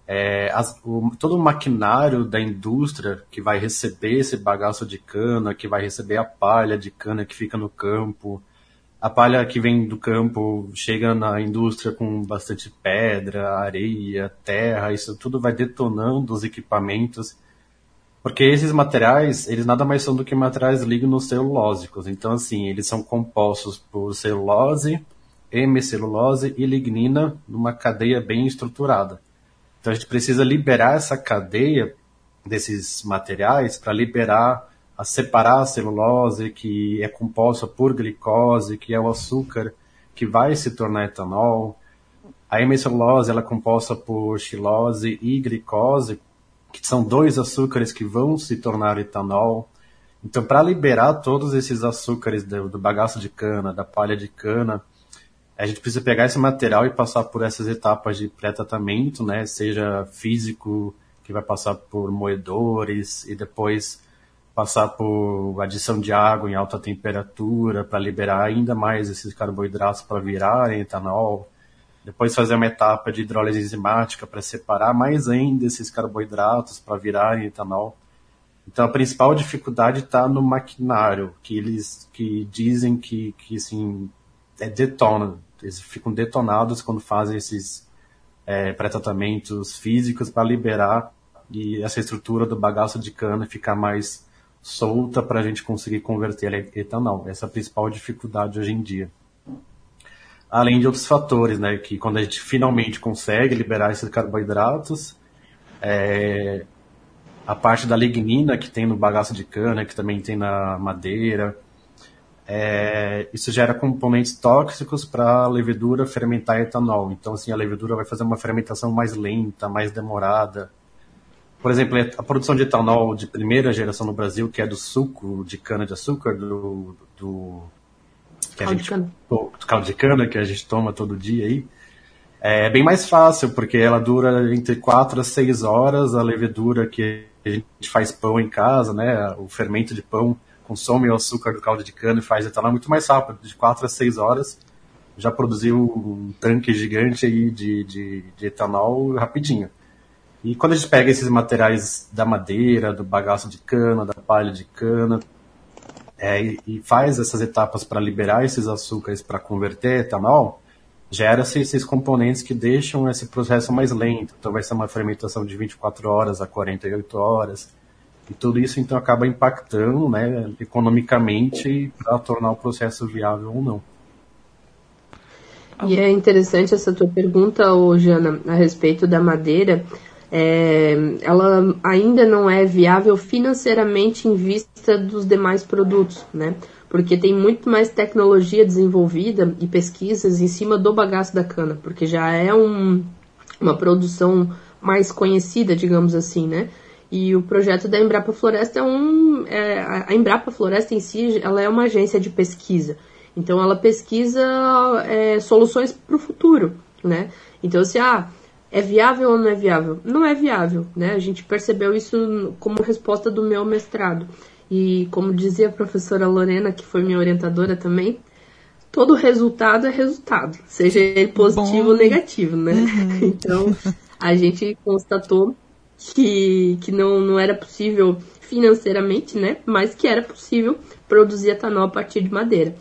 C: É, as, o, todo o maquinário da indústria que vai receber esse bagaço de cana, que vai receber a palha de cana que fica no campo, a palha que vem do campo chega na indústria com bastante pedra, areia, terra, isso tudo vai detonando os equipamentos, porque esses materiais, eles nada mais são do que materiais lignocelulósicos. Então, assim, eles são compostos por celulose, hemicelulose e lignina numa cadeia bem estruturada. Então, a gente precisa liberar essa cadeia desses materiais para liberar a separar a celulose, que é composta por glicose, que é o açúcar que vai se tornar etanol. A hemicelulose ela é composta por xilose e glicose, que são dois açúcares que vão se tornar etanol. Então, para liberar todos esses açúcares do, do, bagaço de cana, da palha de cana, a gente precisa pegar esse material e passar por essas etapas de pré-tratamento, né? Seja físico, que vai passar por moedores e depois passar por adição de água em alta temperatura para liberar ainda mais esses carboidratos para virar etanol. Depois fazer uma etapa de hidrólise enzimática para separar mais ainda esses carboidratos para virar etanol. Então a principal dificuldade está no maquinário, que eles que dizem que, que assim, é detona, eles ficam detonados quando fazem esses é, pré-tratamentos físicos para liberar e essa estrutura do bagaço de cana ficar mais solta para a gente conseguir converter em etanol. Essa é a principal dificuldade hoje em dia. Além de outros fatores, né, que quando a gente finalmente consegue liberar esses carboidratos, é, a parte da lignina que tem no bagaço de cana, que também tem na madeira, é, isso gera componentes tóxicos para a levedura fermentar etanol. Então, assim, a levedura vai fazer uma fermentação mais lenta, mais demorada. Por exemplo, a produção de etanol de primeira geração no Brasil, que é do suco de cana-de-açúcar, do, do, que caldo, gente, do caldo de cana que a gente toma todo dia aí, é bem mais fácil, porque ela dura entre 4 a 6 horas, a levedura que a gente faz pão em casa, né, o fermento de pão, consome o açúcar do caldo de cana e faz etanol muito mais rápido, de 4 a 6 horas. Já produziu um tanque gigante aí de, de, de, etanol rapidinho. E quando a gente pega esses materiais da madeira, do bagaço de cana, da palha de cana, é, e, faz essas etapas para liberar esses açúcares para converter etanol, gera-se esses componentes que deixam esse processo mais lento. Então vai ser uma fermentação de 24 horas a 48 horas. E tudo isso então acaba impactando né, economicamente para tornar o processo viável ou não.
B: E é interessante essa tua pergunta, ô, Jana, a respeito da madeira. É, ela ainda não é viável financeiramente em vista dos demais produtos, né? Porque tem muito mais tecnologia desenvolvida e pesquisas em cima do bagaço da cana, porque já é um, uma produção mais conhecida, digamos assim, né? E o projeto da Embrapa Floresta é um. É, a Embrapa Floresta em si ela é uma agência de pesquisa. Então ela pesquisa é, soluções para o futuro. Né? Então, se ah, é viável ou não é viável? Não é viável. Né? A gente percebeu isso como resposta do meu mestrado. E como dizia a professora Lorena, que foi minha orientadora também, todo resultado é resultado, seja ele positivo Bom. ou negativo, né? Uhum. Então, a gente constatou que, que não, não era possível financeiramente, né? Mas que era possível produzir etanol a partir de madeira.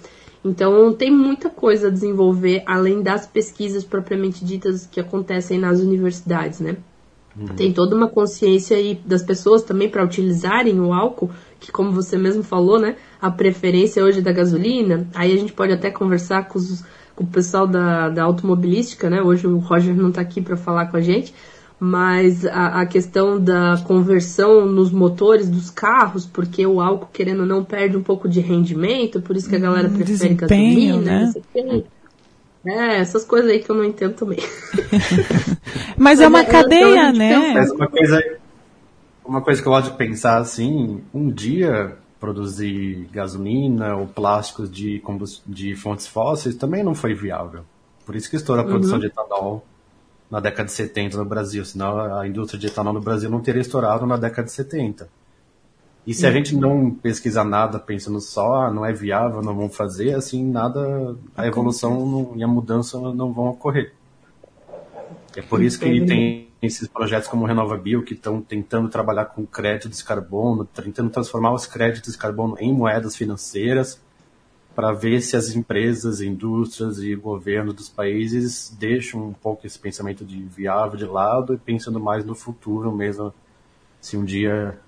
B: Então tem muita coisa a desenvolver além das pesquisas propriamente ditas que acontecem nas universidades, né? Uhum. Tem toda uma consciência aí das pessoas também para utilizarem o álcool, que como você mesmo falou, né? A preferência hoje da gasolina. Aí a gente pode até conversar com, os, com o pessoal da, da automobilística, né? Hoje o Roger não está aqui para falar com a gente, mas a, a, questão da conversão nos motores dos carros, porque o álcool, querendo ou não, perde um pouco de rendimento, por isso que a galera hum, prefere gasolina, né? É, essas coisas aí que eu não entendo também.
A: mas, é uma é, cadeia, né?
C: Mas uma coisa, uma coisa que eu gosto de pensar assim, um dia produzir gasolina ou plásticos de, de fontes fósseis também não foi viável. Por isso que estoura a produção uhum. de etanol na década de 70 no Brasil, senão a indústria de etanol no Brasil não teria estourado na década de 70. E se a gente não pesquisar nada pensando só, ah, não é viável, não vão fazer, assim, nada, a evolução não, e a mudança não vão ocorrer. É por isso que tem esses projetos como o RenovaBio que estão tentando trabalhar com créditos de carbono, tentando transformar os créditos de carbono em moedas financeiras, para ver se as empresas, indústrias e governos dos países deixam um pouco esse pensamento de viável de lado e pensando mais no futuro mesmo, se um dia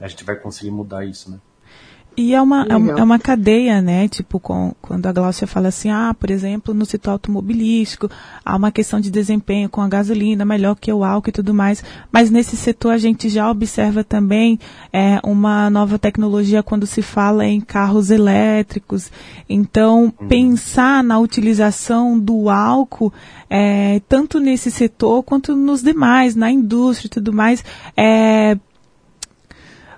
C: a gente vai conseguir mudar isso, né?
A: E é uma, é, é uma cadeia, né? Tipo, com, quando a Glaucia fala assim, ah, por exemplo, no setor automobilístico, há uma questão de desempenho com a gasolina, melhor que o álcool e tudo mais. Mas nesse setor a gente já observa também é, uma nova tecnologia quando se fala em carros elétricos. Então, uhum. pensar na utilização do álcool, é, tanto nesse setor quanto nos demais, na indústria e tudo mais, é,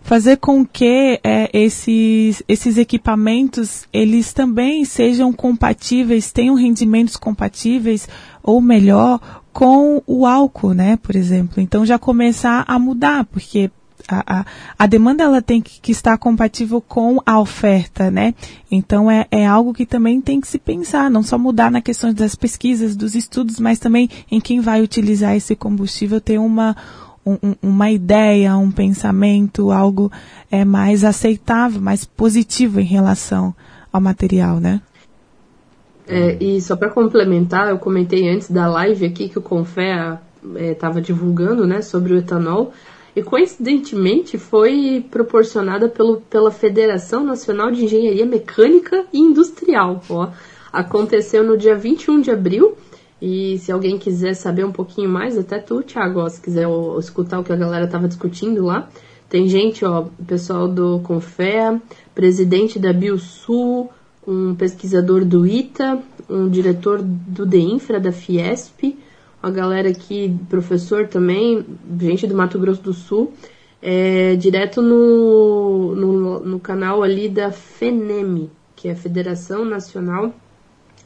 A: fazer com que é, esses, esses equipamentos eles também sejam compatíveis, tenham rendimentos compatíveis ou melhor com o álcool, né, por exemplo. Então já começar a mudar, porque a, a, a, demanda ela tem que, que, estar compatível com a oferta, né? Então é, é algo que também tem que se pensar, não só mudar na questão das pesquisas, dos estudos, mas também em quem vai utilizar esse combustível ter uma, um, uma ideia, um pensamento, algo é mais aceitável, mais positivo em relação ao material, né?
B: É, e só para complementar, eu comentei antes da live aqui que o Confé estava é, divulgando, né, sobre o etanol e coincidentemente foi proporcionada pelo, pela Federação Nacional de Engenharia Mecânica e Industrial. Ó. Aconteceu no dia 21 de abril. E se alguém quiser saber um pouquinho mais, até tu, Thiago, se quiser escutar o que a galera estava discutindo lá, tem gente, ó, pessoal do Confea, presidente da Biosul, um pesquisador do ITA, um diretor do DEINFRA, da Fiesp, a galera aqui, professor também, gente do Mato Grosso do Sul, é, direto no, no, no canal ali da FENEM, que é a Federação Nacional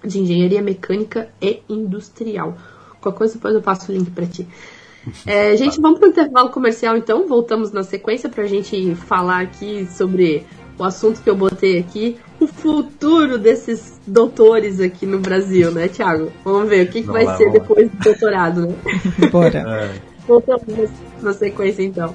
B: de Engenharia Mecânica e Industrial. Qualquer coisa depois eu passo o link para ti. É, gente, vamos para o intervalo comercial então. Voltamos na sequência para a gente falar aqui sobre o assunto que eu botei aqui, o futuro desses doutores aqui no Brasil, né, Thiago? Vamos ver o que, que vai lá, ser depois do doutorado, né?
A: Bora. É.
B: Voltamos na sequência então.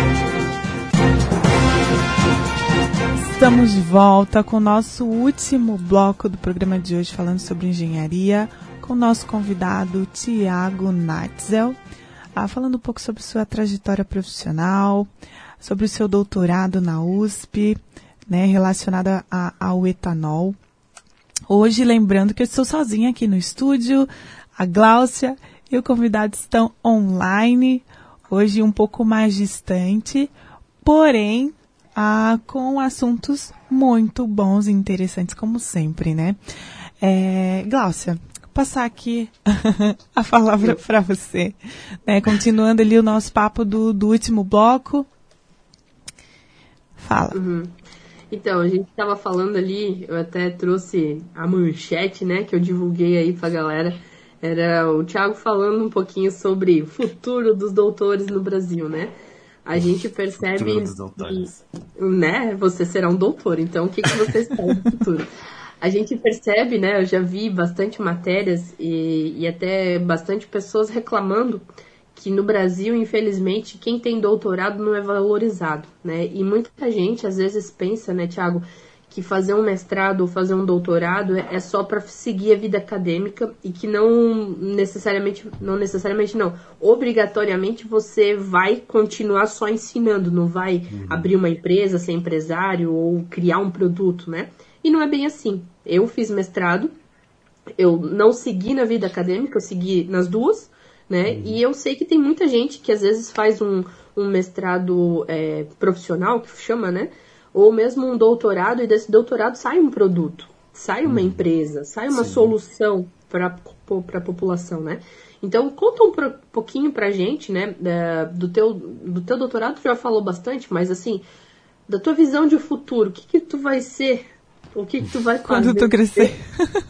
A: Estamos de volta com o nosso último bloco do programa de hoje, falando sobre engenharia, com o nosso convidado Tiago Natzel, ah, falando um pouco sobre sua trajetória profissional, sobre o seu doutorado na USP, né, relacionada ao etanol. Hoje, lembrando que eu estou sozinha aqui no estúdio, a Gláucia e o convidado estão online, hoje um pouco mais distante, porém ah, com assuntos muito bons e interessantes, como sempre, né? É, Gláucia, passar aqui a palavra para você. Né? Continuando ali o nosso papo do, do último bloco. Fala.
B: Uhum. Então, a gente estava falando ali, eu até trouxe a manchete, né, que eu divulguei aí pra galera. Era o Thiago falando um pouquinho sobre o futuro dos doutores no Brasil, né? A gente percebe que, né, você será um doutor, então o que, que você espera do futuro? A gente percebe, né, eu já vi bastante matérias e, e até bastante pessoas reclamando que no Brasil, infelizmente, quem tem doutorado não é valorizado, né? E muita gente às vezes pensa, né, Tiago, que fazer um mestrado ou fazer um doutorado é, só para seguir a vida acadêmica e que não necessariamente, não necessariamente não, obrigatoriamente você vai continuar só ensinando, não vai uhum. abrir uma empresa, ser empresário ou criar um produto, né? E não é bem assim. Eu fiz mestrado, eu não segui na vida acadêmica, eu segui nas duas, né? Uhum. E eu sei que tem muita gente que às vezes faz um, um mestrado é, profissional, que chama, né? Ou mesmo um doutorado, e desse doutorado sai um produto, sai uma hum. empresa, sai uma Sim. solução para a população, né? Então, conta um pouquinho pra gente, né, do teu, do teu doutorado, tu já falou bastante, mas assim, da tua visão de futuro, o que que tu vai ser? O que que tu vai
A: fazer? Quando tu crescer.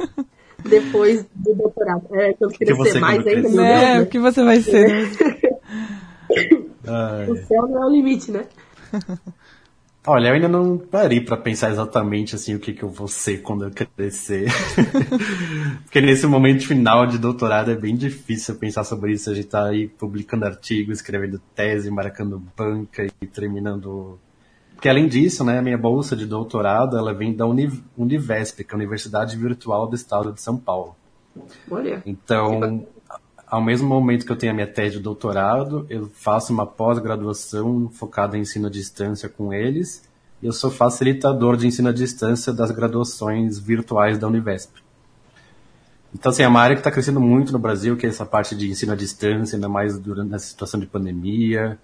B: Depois do doutorado. É, quando crescer mais ainda.
A: Meu é, né? o que você vai ser?
B: o céu não é o limite, né?
C: Olha, eu ainda não parei para pensar exatamente assim o que, que eu vou ser quando eu crescer. Porque nesse momento final de doutorado é bem difícil pensar sobre isso. A gente tá aí publicando artigos, escrevendo tese, marcando banca e terminando. Porque além disso, né, a minha bolsa de doutorado ela vem da Uni... Univesp, que é a Universidade Virtual do Estado de São Paulo.
B: Olha.
C: Então, ao mesmo momento que eu tenho a minha tese de doutorado, eu faço uma pós-graduação focada em ensino à distância com eles. E eu sou facilitador de ensino à distância das graduações virtuais da Univesp. Então, assim, é uma área que está crescendo muito no Brasil, que é essa parte de ensino à distância, ainda mais durante a situação de pandemia.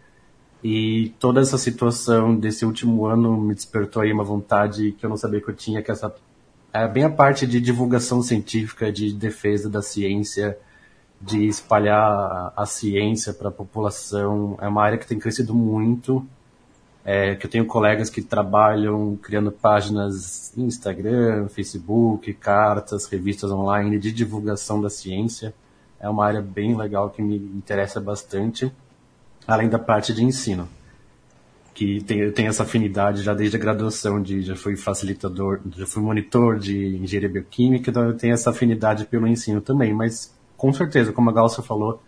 C: E toda essa situação desse último ano me despertou aí uma vontade que eu não sabia que eu tinha, que é essa é bem a parte de divulgação científica, de defesa da ciência, de espalhar a ciência para a população. É uma área que tem crescido muito. É, que eu tenho colegas que trabalham criando páginas Instagram, Facebook, cartas, revistas online de divulgação da ciência. É uma área bem legal que me interessa bastante, além da parte de ensino que tem, eu tenho essa afinidade já desde a graduação, de, já fui facilitador, já fui monitor de engenharia bioquímica, então eu tenho essa afinidade pelo ensino também, mas com certeza, como a Galcia falou,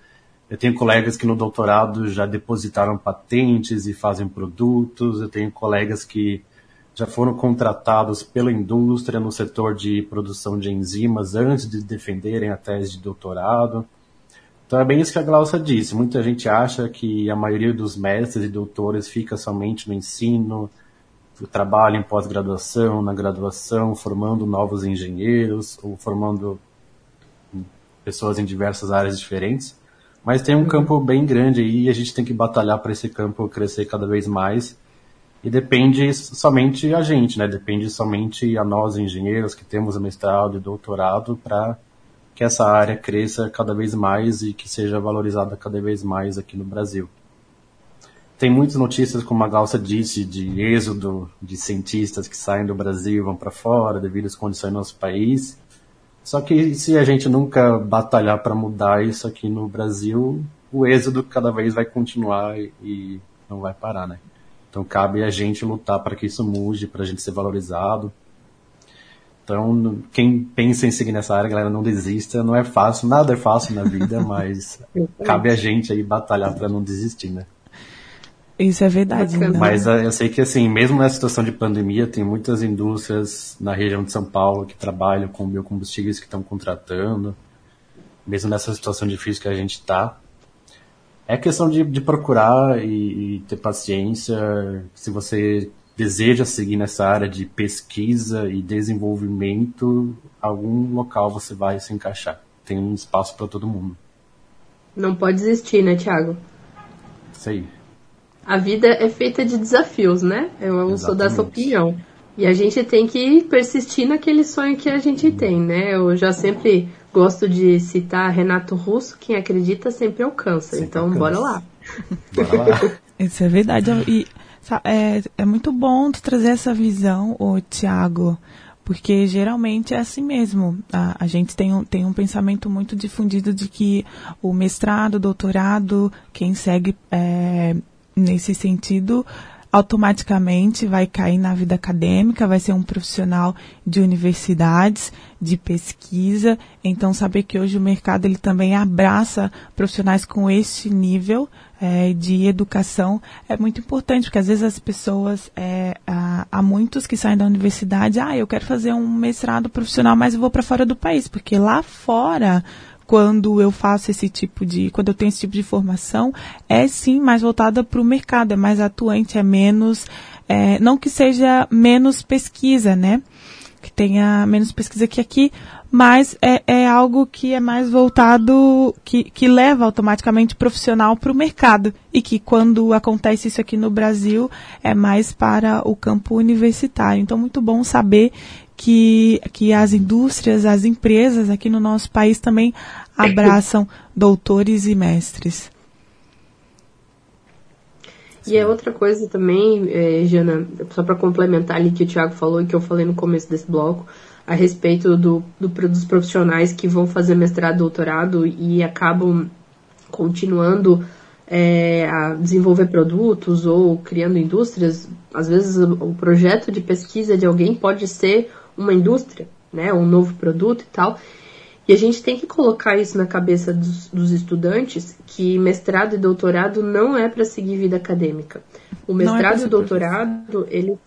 C: eu tenho colegas que no doutorado já depositaram patentes e fazem produtos, eu tenho colegas que já foram contratados pela indústria no setor de produção de enzimas antes de defenderem a tese de doutorado. Então é bem isso que a Glaucia disse. Muita gente acha que a maioria dos mestres e doutores fica somente no ensino, no trabalho em pós-graduação, na graduação, formando novos engenheiros ou formando pessoas em diversas áreas diferentes. Mas tem um campo bem grande aí e a gente tem que batalhar para esse campo crescer cada vez mais. E depende somente a gente, né? Depende somente a nós engenheiros que temos mestrado e doutorado para que essa área cresça cada vez mais e que seja valorizada cada vez mais aqui no Brasil. Tem muitas notícias, como a Galça disse, de êxodo de cientistas que saem do Brasil e vão para fora devido às condições do nosso país. Só que se a gente nunca batalhar para mudar isso aqui no Brasil, o êxodo cada vez vai continuar e não vai parar, né? Então cabe a gente lutar para que isso mude, para a gente ser valorizado, então, quem pensa em seguir nessa área, galera, não desista. Não é fácil, nada é fácil na vida, mas cabe a gente aí batalhar para não desistir, né?
A: Isso é verdade. Né?
C: Mas eh, eu sei que, assim, mesmo nessa situação de pandemia, tem muitas indústrias na região de São Paulo que trabalham com biocombustíveis que estão contratando, mesmo nessa situação difícil que a gente está. É questão de, de procurar e, e ter paciência. Se você deseja seguir nessa área de pesquisa e desenvolvimento, algum local você vai se encaixar. Tem um espaço para todo mundo.
B: Não pode desistir, né, Thiago?
C: Isso aí.
B: A vida é feita de desafios, né? Eu Exatamente. sou dessa opinião. E a gente tem que persistir naquele sonho que a gente tem, né? Eu já sempre gosto de citar Renato Russo, quem acredita sempre alcança. Sempre então, alcança. bora lá.
A: Bora lá. Isso é verdade. E é, é muito bom tu trazer essa visão, o Tiago, porque geralmente é assim mesmo. A, a gente tem um, tem um pensamento muito difundido de que o mestrado, o doutorado, quem segue é, nesse sentido, automaticamente vai cair na vida acadêmica, vai ser um profissional de universidades, de pesquisa. Então, saber que hoje o mercado ele também abraça profissionais com este nível é, de educação é muito importante, porque às vezes as pessoas, é, há, há, muitos que saem da universidade, ah, eu quero fazer um mestrado profissional, mas eu vou para fora do país, porque lá fora quando eu faço esse tipo de, quando eu tenho esse tipo de formação, é sim mais voltada para o mercado, é mais atuante, é menos, é, não que seja menos pesquisa, né? Que tenha menos pesquisa que aqui, mas é, é algo que é mais voltado, que, que leva automaticamente o profissional para o mercado. E que quando acontece isso aqui no Brasil, é mais para o campo universitário. Então, muito bom saber que, que as indústrias, as empresas aqui no nosso país também abraçam doutores e mestres.
B: E é outra coisa também, é, Jana, só para complementar ali que o Thiago falou e que eu falei no começo desse bloco, a respeito do, do, dos profissionais que vão fazer mestrado, doutorado e acabam continuando é, a desenvolver produtos ou criando indústrias. Às vezes o projeto de pesquisa de alguém pode ser uma indústria, né, um novo produto e tal. E a gente tem que colocar isso na cabeça dos, dos estudantes que mestrado e doutorado não é para seguir vida acadêmica. O é mestrado é e o doutorado, eles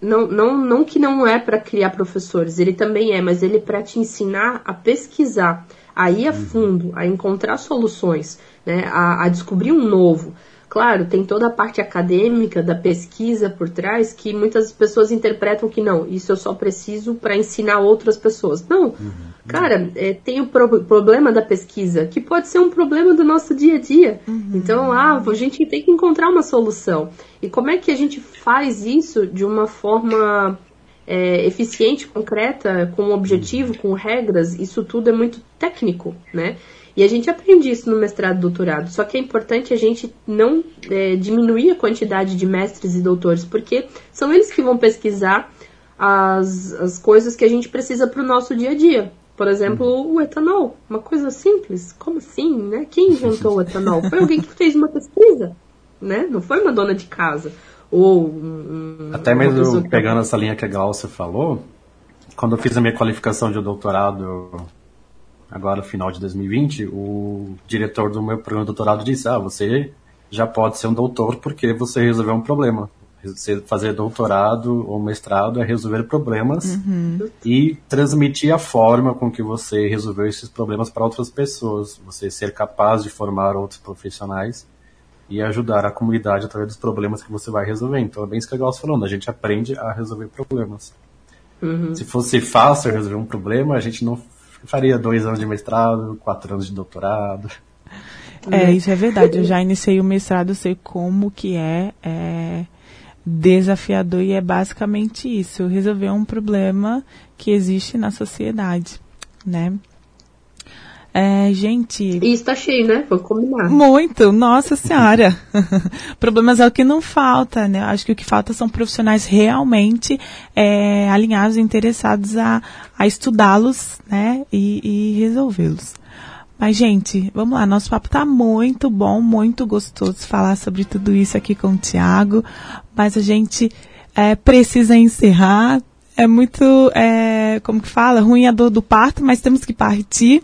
B: não, não, não que não é para criar professores, ele também é, mas ele é para te ensinar a pesquisar, a ir a fundo, a encontrar soluções, né, a, a descobrir um novo. Claro, tem toda a parte acadêmica da pesquisa por trás que muitas pessoas interpretam que não, isso eu só preciso para ensinar outras pessoas. Não, uhum. cara, é, tem o pro problema da pesquisa, que pode ser um problema do nosso dia a dia. Uhum. Então, ah, a gente tem que encontrar uma solução. E como é que a gente faz isso de uma forma é, eficiente, concreta, com um objetivo, com regras? Isso tudo é muito técnico, né? E a gente aprende isso no mestrado e doutorado. Só que é importante a gente não é, diminuir a quantidade de mestres e doutores, porque são eles que vão pesquisar as, as coisas que a gente precisa para o nosso dia a dia. Por exemplo, o etanol. Uma coisa simples. Como assim, né? Quem inventou o etanol? Foi alguém que fez uma pesquisa, né? Não foi uma dona de casa. Ou um,
C: Até mesmo pegando essa linha que a Glaucia falou, quando eu fiz a minha qualificação de doutorado agora final de 2020, o diretor do meu programa de doutorado disse: Ah, você já pode ser um doutor porque você resolveu um problema. Você fazer doutorado ou mestrado é resolver problemas uhum. e transmitir a forma com que você resolveu esses problemas para outras pessoas. Você ser capaz de formar outros profissionais e ajudar a comunidade através dos problemas que você vai resolver. Então é bem isso que a Glaucia falando, a gente aprende a resolver problemas. Uhum. Se fosse fácil resolver um problema, a gente não faria dois anos de mestrado, quatro anos de doutorado.
A: É, isso é verdade. Eu já iniciei o mestrado, sei como que é, é desafiador e é basicamente isso, resolver um problema que existe na sociedade, né? É, gente.
B: E está cheio, né? Vou combinar.
A: Muito, nossa senhora. Problemas é o que não falta, né? Acho que o que falta são profissionais realmente é, alinhados e interessados a, a estudá-los, né? E, e resolvê-los. Mas, gente, vamos lá. Nosso papo tá muito bom, muito gostoso falar sobre tudo isso aqui com o Tiago. Mas a gente é, precisa encerrar. É muito, é, como que fala? Ruim a dor do parto, mas temos que partir.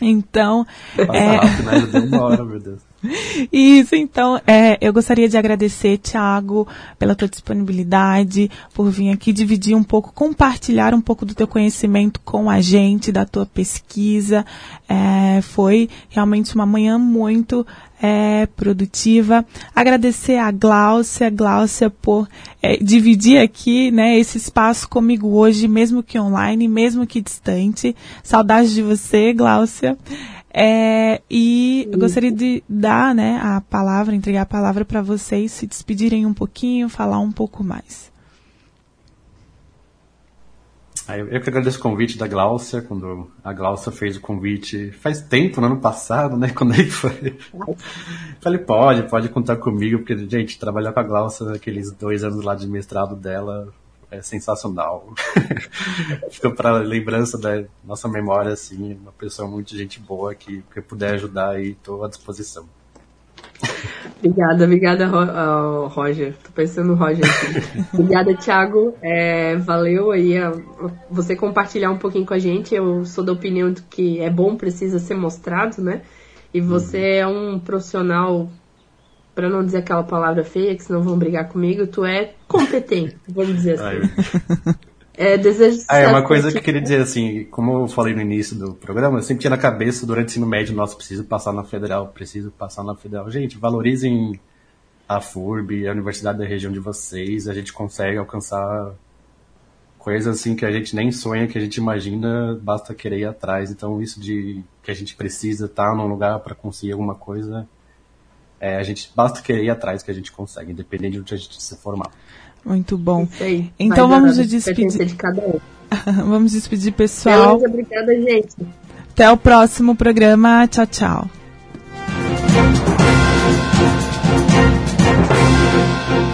A: Então.
C: Passa é... rápido, né? Deu uma hora, meu Deus.
A: Isso, então, é, eu gostaria de agradecer, Tiago, pela tua disponibilidade, por vir aqui dividir um pouco, compartilhar um pouco do teu conhecimento com a gente, da tua pesquisa. É, foi realmente uma manhã muito é, produtiva. Agradecer a Gláucia, Gláucia por é, dividir aqui, né, esse espaço comigo hoje, mesmo que online, mesmo que distante. Saudade de você, Gláucia. É, e eu gostaria de dar né, a palavra, entregar a palavra para vocês se despedirem um pouquinho, falar um pouco mais.
C: Eu que agradeço o convite da Glaucia, quando a Glaucia fez o convite faz tempo, no ano passado, né? Quando ele foi. Falei, pode, pode contar comigo, porque, gente, trabalhar com a Glaucia naqueles dois anos lá de mestrado dela é sensacional. Fica para lembrança da nossa memória, assim, uma pessoa muito gente boa que, que puder ajudar aí, estou à disposição.
B: Obrigada, obrigada, Roger. Tô pensando no Roger aqui. obrigada, Thiago. É, valeu aí uh, você compartilhar um pouquinho com a gente. Eu sou da opinião de que é bom, precisa ser mostrado, né? E você uhum. é um profissional para não dizer aquela palavra feia, que senão vão brigar comigo, tu é competente, vamos dizer assim. É, desejo
C: ah, é uma coisa que eu queria dizer assim, como eu falei no início do programa, eu sempre tinha na cabeça durante o ensino médio, nossa, preciso passar na federal, preciso passar na federal. Gente, valorizem a FURB, a universidade da região de vocês, a gente consegue alcançar coisas assim que a gente nem sonha, que a gente imagina, basta querer ir atrás. Então isso de que a gente precisa estar num lugar para conseguir alguma coisa, é, a gente basta querer ir atrás que a gente consegue, independente de onde a gente se formar.
A: Muito bom. Então Vai vamos nos despedir. De um. vamos despedir, pessoal.
B: Beleza, obrigada, gente.
A: Até o próximo programa. Tchau, tchau.